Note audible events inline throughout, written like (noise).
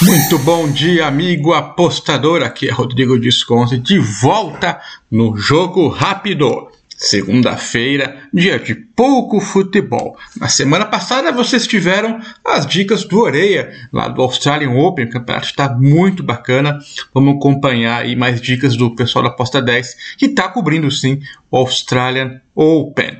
Muito bom dia, amigo apostador. Aqui é Rodrigo Disconte de volta no Jogo Rápido. Segunda-feira, dia de pouco futebol. Na semana passada vocês tiveram as dicas do Oreia, lá do Australian Open. O campeonato está muito bacana. Vamos acompanhar aí mais dicas do pessoal da Aposta 10, que está cobrindo sim o Australian Open.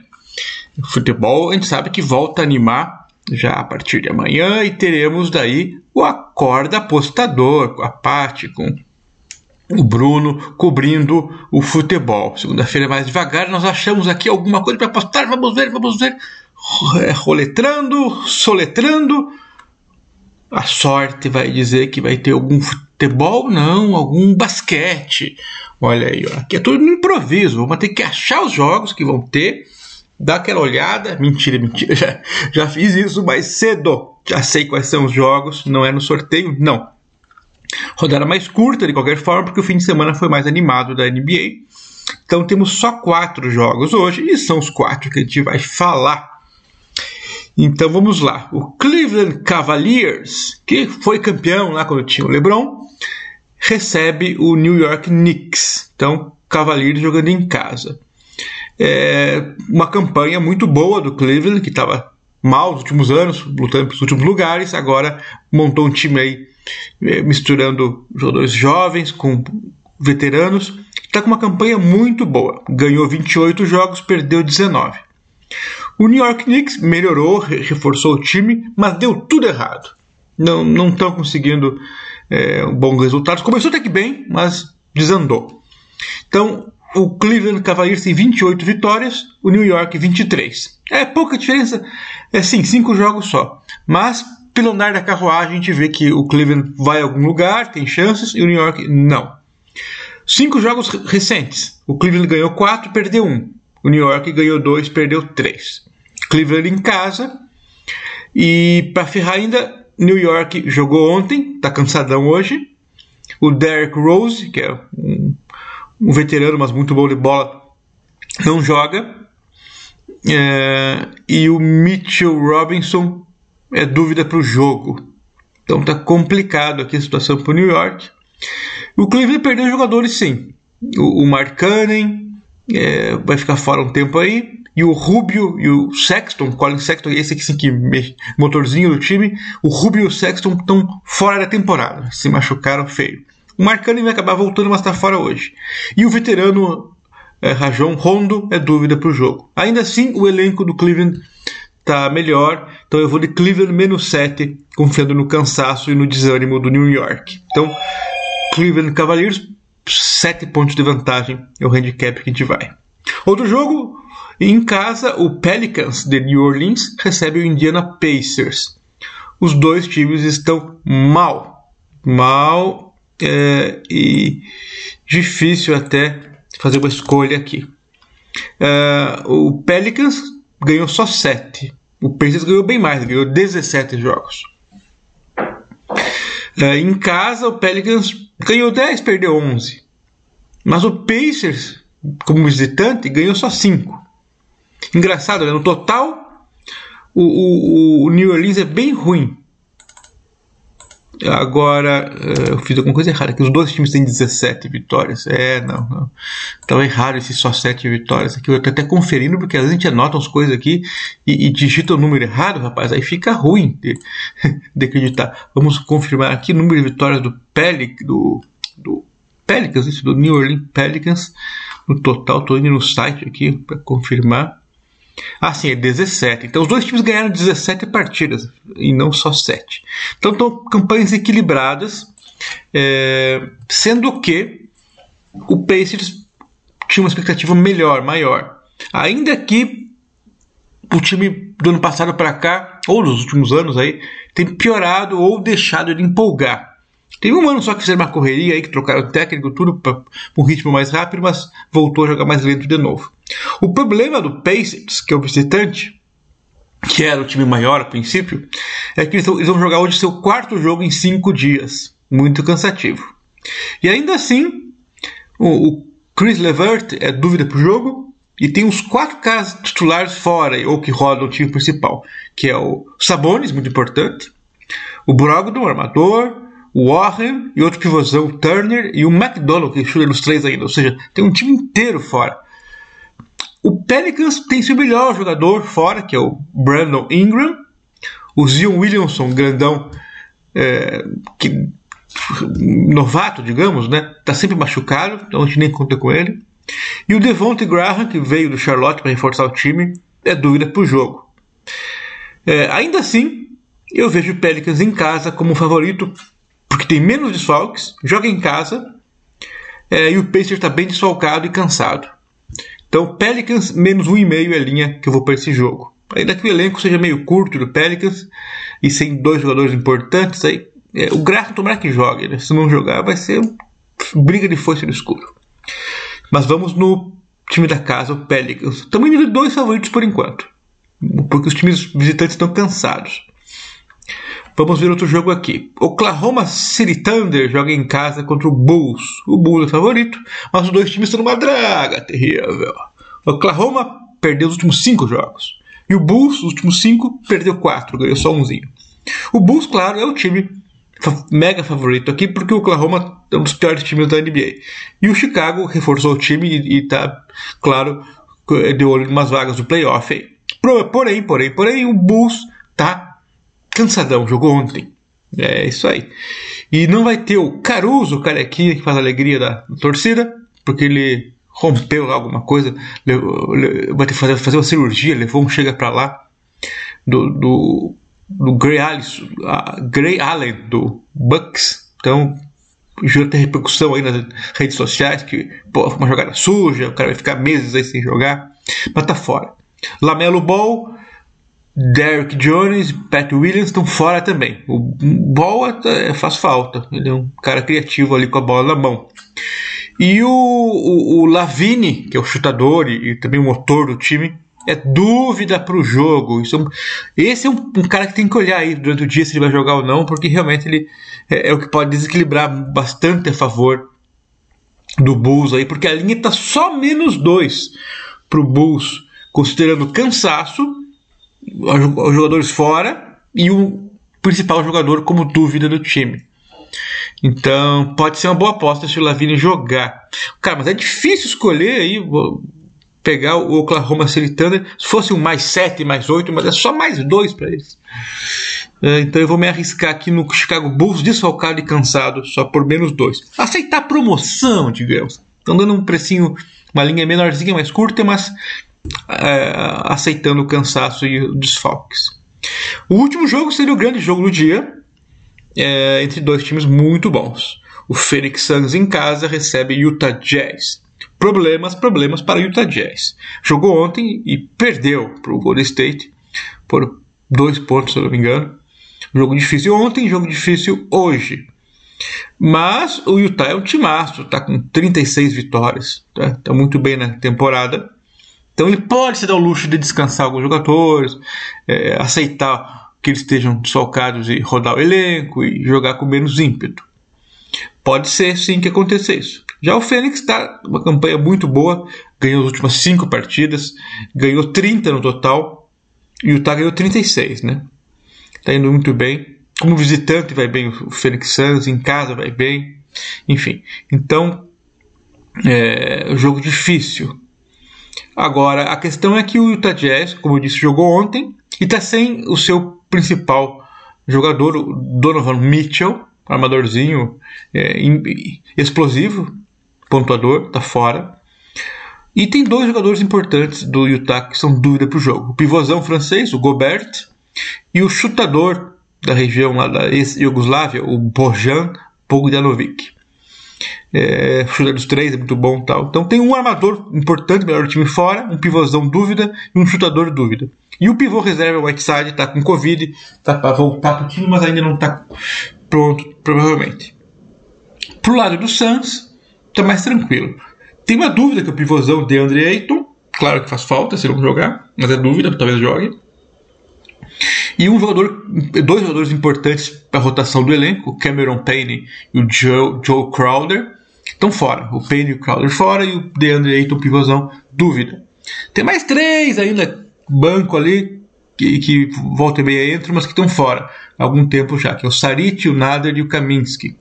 O futebol a gente sabe que volta a animar já a partir de amanhã e teremos daí o Acorda Apostador com a Paty, com o Bruno cobrindo o futebol. Segunda-feira é mais devagar, nós achamos aqui alguma coisa para apostar, vamos ver, vamos ver. É, roletrando, soletrando. A sorte vai dizer que vai ter algum futebol, não, algum basquete. Olha aí, ó. aqui é tudo no improviso. Vamos ter que achar os jogos que vão ter dá aquela olhada. Mentira, mentira, (laughs) já, já fiz isso mais cedo. Já sei quais são os jogos, não é no sorteio, não. Rodada mais curta, de qualquer forma, porque o fim de semana foi mais animado da NBA. Então temos só quatro jogos hoje, e são os quatro que a gente vai falar. Então vamos lá. O Cleveland Cavaliers, que foi campeão lá quando tinha o LeBron, recebe o New York Knicks. Então, Cavaliers jogando em casa é, uma campanha muito boa do Cleveland, que estava mal nos últimos anos, lutando pelos últimos lugares, agora montou um time aí é, misturando jogadores jovens com veteranos, está com uma campanha muito boa. Ganhou 28 jogos, perdeu 19. O New York Knicks melhorou, reforçou o time, mas deu tudo errado. Não estão conseguindo é, bons resultados. Começou até que bem, mas desandou. Então, o Cleveland Cavaliers tem 28 vitórias, o New York 23. É pouca diferença, é sim, cinco jogos só. Mas pelo andar da carruagem a gente vê que o Cleveland vai a algum lugar, tem chances, e o New York não. Cinco jogos recentes. O Cleveland ganhou 4, perdeu 1. Um. O New York ganhou 2, perdeu 3. Cleveland em casa. E para ferrar ainda, New York jogou ontem, está cansadão hoje. O Derek Rose, que é um um veterano, mas muito bom de bola, não joga. É, e o Mitchell Robinson é dúvida para o jogo. Então tá complicado aqui a situação para o New York. O Cleveland perdeu jogadores sim. O, o Mark Cannon é, vai ficar fora um tempo aí. E o Rubio e o Sexton, Colin Sexton, esse aqui sim que motorzinho do time, o Rubio e o Sexton estão fora da temporada. Se machucaram feio. O Marcani vai acabar voltando, mas está fora hoje. E o veterano é, Rajon Rondo é dúvida para o jogo. Ainda assim, o elenco do Cleveland está melhor, então eu vou de Cleveland menos 7, confiando no cansaço e no desânimo do New York. Então, Cleveland Cavaliers, 7 pontos de vantagem é o handicap que a gente vai. Outro jogo, em casa, o Pelicans de New Orleans recebe o Indiana Pacers. Os dois times estão mal. Mal é, e difícil até fazer uma escolha aqui. É, o Pelicans ganhou só 7. O Pacers ganhou bem mais, ganhou 17 jogos. É, em casa, o Pelicans ganhou 10, perdeu 11. Mas o Pacers, como visitante, ganhou só 5. Engraçado, né? no total, o, o, o New Orleans é bem ruim. Agora, eh, eu fiz alguma coisa errada, que os dois times têm 17 vitórias. É, não, não. Estava errado esse só 7 vitórias aqui. Eu tô até conferindo, porque às vezes a gente anota as coisas aqui e, e digita o número errado, rapaz. Aí fica ruim de, (laughs) de acreditar. Vamos confirmar aqui o número de vitórias do Pelic, do, do Pelicans, isso, do New Orleans Pelicans. No total, estou indo no site aqui para confirmar. Ah, sim, é 17. Então os dois times ganharam 17 partidas e não só 7. Então estão campanhas equilibradas, é, sendo que o Pacers tinha uma expectativa melhor, maior. Ainda que o time do ano passado para cá, ou nos últimos anos aí, tem piorado ou deixado de empolgar. Teve um ano só que fizeram uma correria aí, que trocaram o técnico, tudo para um ritmo mais rápido, mas voltou a jogar mais lento de novo. O problema do Pacers, que é o visitante, que era o time maior a princípio, é que eles vão jogar hoje seu quarto jogo em cinco dias. Muito cansativo. E ainda assim, o, Chris Levert é dúvida para o jogo, e tem os quatro caras titulares fora, ou que rodam o time principal, que é o Sabonis, muito importante, o Brogdon, armador, Warren e outro pivôzão, o Turner e o McDonald, que chuta nos três ainda. Ou seja, tem um time inteiro fora. O Pelicans tem seu melhor jogador fora, que é o Brandon Ingram. O Zion Williamson, grandão, é, que, novato, digamos, né? Tá sempre machucado, então a gente nem conta com ele. E o Devonte Graham, que veio do Charlotte para reforçar o time, é dúvida para o jogo. É, ainda assim, eu vejo o Pelicans em casa como favorito, porque tem menos desfalques, joga em casa, é, e o Pacers está bem desfalcado e cansado. Então, Pelicans menos 1,5 é a linha que eu vou para esse jogo. Ainda que o elenco seja meio curto do Pelicans e sem dois jogadores importantes, aí é, o Graham tomara que jogue. Né? Se não jogar, vai ser briga de foice no escuro. Mas vamos no time da casa, o Pelicans. Estamos indo dois favoritos por enquanto, porque os times visitantes estão cansados. Vamos ver outro jogo aqui. Oklahoma City Thunder joga em casa contra o Bulls. O Bulls é favorito, mas os dois times estão numa draga terrível. Oklahoma perdeu os últimos cinco jogos. E o Bulls, os últimos cinco, perdeu quatro, ganhou só umzinho. O Bulls, claro, é o time mega favorito aqui, porque o Oklahoma é um dos piores times da NBA. E o Chicago reforçou o time e, está, claro, de olho em umas vagas do playoff aí. Porém, porém, porém, o Bulls tá cansadão, jogou ontem. É isso aí. E não vai ter o Caruso, o carequinha que faz a alegria da torcida, porque ele rompeu alguma coisa, vai ter que fazer, fazer uma cirurgia, levou um chega para lá do, do, do Gray, Gray Allen do Bucks. Então, já tem repercussão aí nas redes sociais que pô, uma jogada suja, o cara vai ficar meses aí sem jogar, mas tá fora. Lamelo Ball Derrick Jones Pat Williams estão fora também. O Ball é, faz falta, ele é um cara criativo ali com a bola na mão. E o, o, o Lavine, que é o chutador e, e, também o motor do time, é dúvida para o jogo. Isso é um, esse é um, um, cara que tem que olhar aí durante o dia se ele vai jogar ou não, porque realmente ele é, é o que pode desequilibrar bastante a favor do Bulls aí, porque a linha está só menos dois para o Bulls, considerando cansaço os jogadores fora e o principal jogador como dúvida do time. Então, pode ser uma boa aposta se o Lavine jogar. Cara, mas é difícil escolher aí, pegar o Oklahoma City Thunder. Se fosse um mais 7, mais 8, mas é só mais 2 para eles. É, então eu vou me arriscar aqui no Chicago Bulls desfalcado e cansado, só por menos 2. Aceitar promoção, digamos. Estão dando um precinho, uma linha menorzinha, mais curta, mas aceitando o cansaço e os desfalques. O último jogo seria o grande jogo do dia, é, entre dois times muito bons. O Phoenix Suns em casa recebe Utah Jazz. Problemas, problemas para Utah Jazz. Jogou ontem e perdeu para o Golden State por dois pontos, se eu não me engano. Jogo difícil ontem, jogo difícil hoje. Mas o Utah é um timaço, está com 36 vitórias, está tá muito bem na temporada. Então ele pode se dar o luxo de descansar alguns jogadores, é, aceitar que eles estejam desfalcados e rodar o elenco e jogar com menos ímpeto. Pode ser sim que aconteça isso. Já o Fênix está uma campanha muito boa, ganhou as últimas cinco partidas, ganhou 30 no total e o Utah ganhou 36, né? Está indo muito bem. Como visitante vai bem o Phoenix Suns, em casa vai bem, enfim. Então, é um jogo difícil Agora, a questão é que o Utah Jazz, como eu disse, jogou ontem e está sem o seu principal jogador, o Donovan Mitchell, armadorzinho é, explosivo, pontuador, está fora. E tem dois jogadores importantes do Utah que são dúvida para o jogo: o pivôzão francês, o Gobert, e o chutador da região lá da ex-Yugoslávia, o Bojan Bogdanovic. É, chute dos três é muito bom tal. Então tem um armador importante, melhor time fora, um pivôzão dúvida e um chutador dúvida. E o pivô reserva, Whiteside, está com Covid, está para voltar para o time, mas ainda não está pronto, provavelmente. Pro lado do Suns, está mais tranquilo. Tem uma dúvida que o pivôzão de Andre Ayton, claro que faz falta se não jogar, mas é dúvida, talvez jogue. E um jogador, dois jogadores importantes para a rotação do elenco, Cameron Payne e o Joe, Joe Crowder, estão fora. O Payne e o Crowder fora e o DeAndre Ayton, pivôzão, dúvida. Tem mais três ainda, banco ali, que, que volta e meia entram, mas que estão fora há algum tempo já, que é o Sarit, o Nader e o Kaminsky.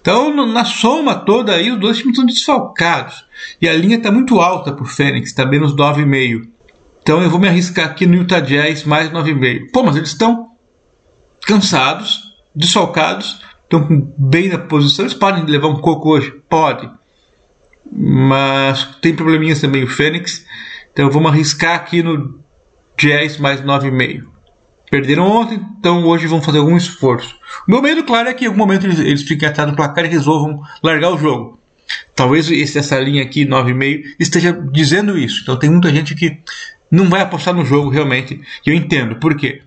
Então, na soma toda aí, os dois times estão desfalcados. E a linha está muito alta para o Fênix, está menos 9,5. Então eu vou me arriscar aqui no Utah Jazz mais 9,5. Pô, mas eles estão cansados, desfalcados, estão bem na posição. Eles podem levar um coco hoje? Pode. Mas tem probleminhas também o Fênix. Então vamos arriscar aqui no Jazz mais 9,5. Perderam ontem, então hoje vão fazer algum esforço. O meu medo, claro, é que em algum momento eles, eles fiquem atrás no placar e resolvam largar o jogo. Talvez essa linha aqui, 9,5, esteja dizendo isso. Então tem muita gente que não vai apostar no jogo realmente. E eu entendo. Por quê?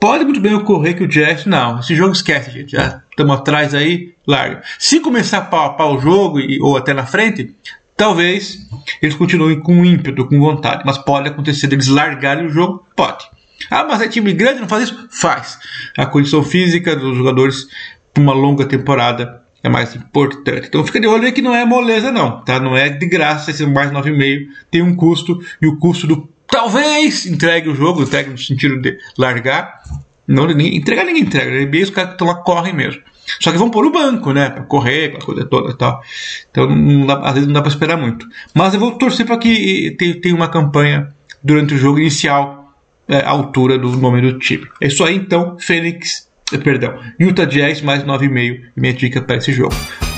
Pode muito bem ocorrer que o Jazz, não, esse jogo esquece, gente. Já estamos atrás aí, larga. Se começar a pau a pau o jogo, e, ou até na frente, talvez eles continuem com ímpeto, com vontade. Mas pode acontecer deles largarem o jogo? Pode. Ah, mas é time grande, não faz isso? Faz. A condição física dos jogadores para uma longa temporada é mais importante. Então fica de olho aí que não é moleza não, tá? Não é de graça esse mais 9,5, tem um custo e o custo do talvez entregue o jogo, entregue no sentido de largar. Não, entregar ninguém entrega. Na NBA os caras que estão lá correm mesmo. Só que vão pôr o banco, né? Pra correr, aquela coisa toda e tal. Então, dá, às vezes não dá pra esperar muito. Mas eu vou torcer para que tenha uma campanha durante o jogo inicial é, altura do nome do time. É isso aí, então. Fênix, eh, perdão, Utah Jazz mais 9,5. Minha dica para esse jogo.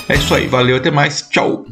É isso aí. Valeu, até mais. Tchau.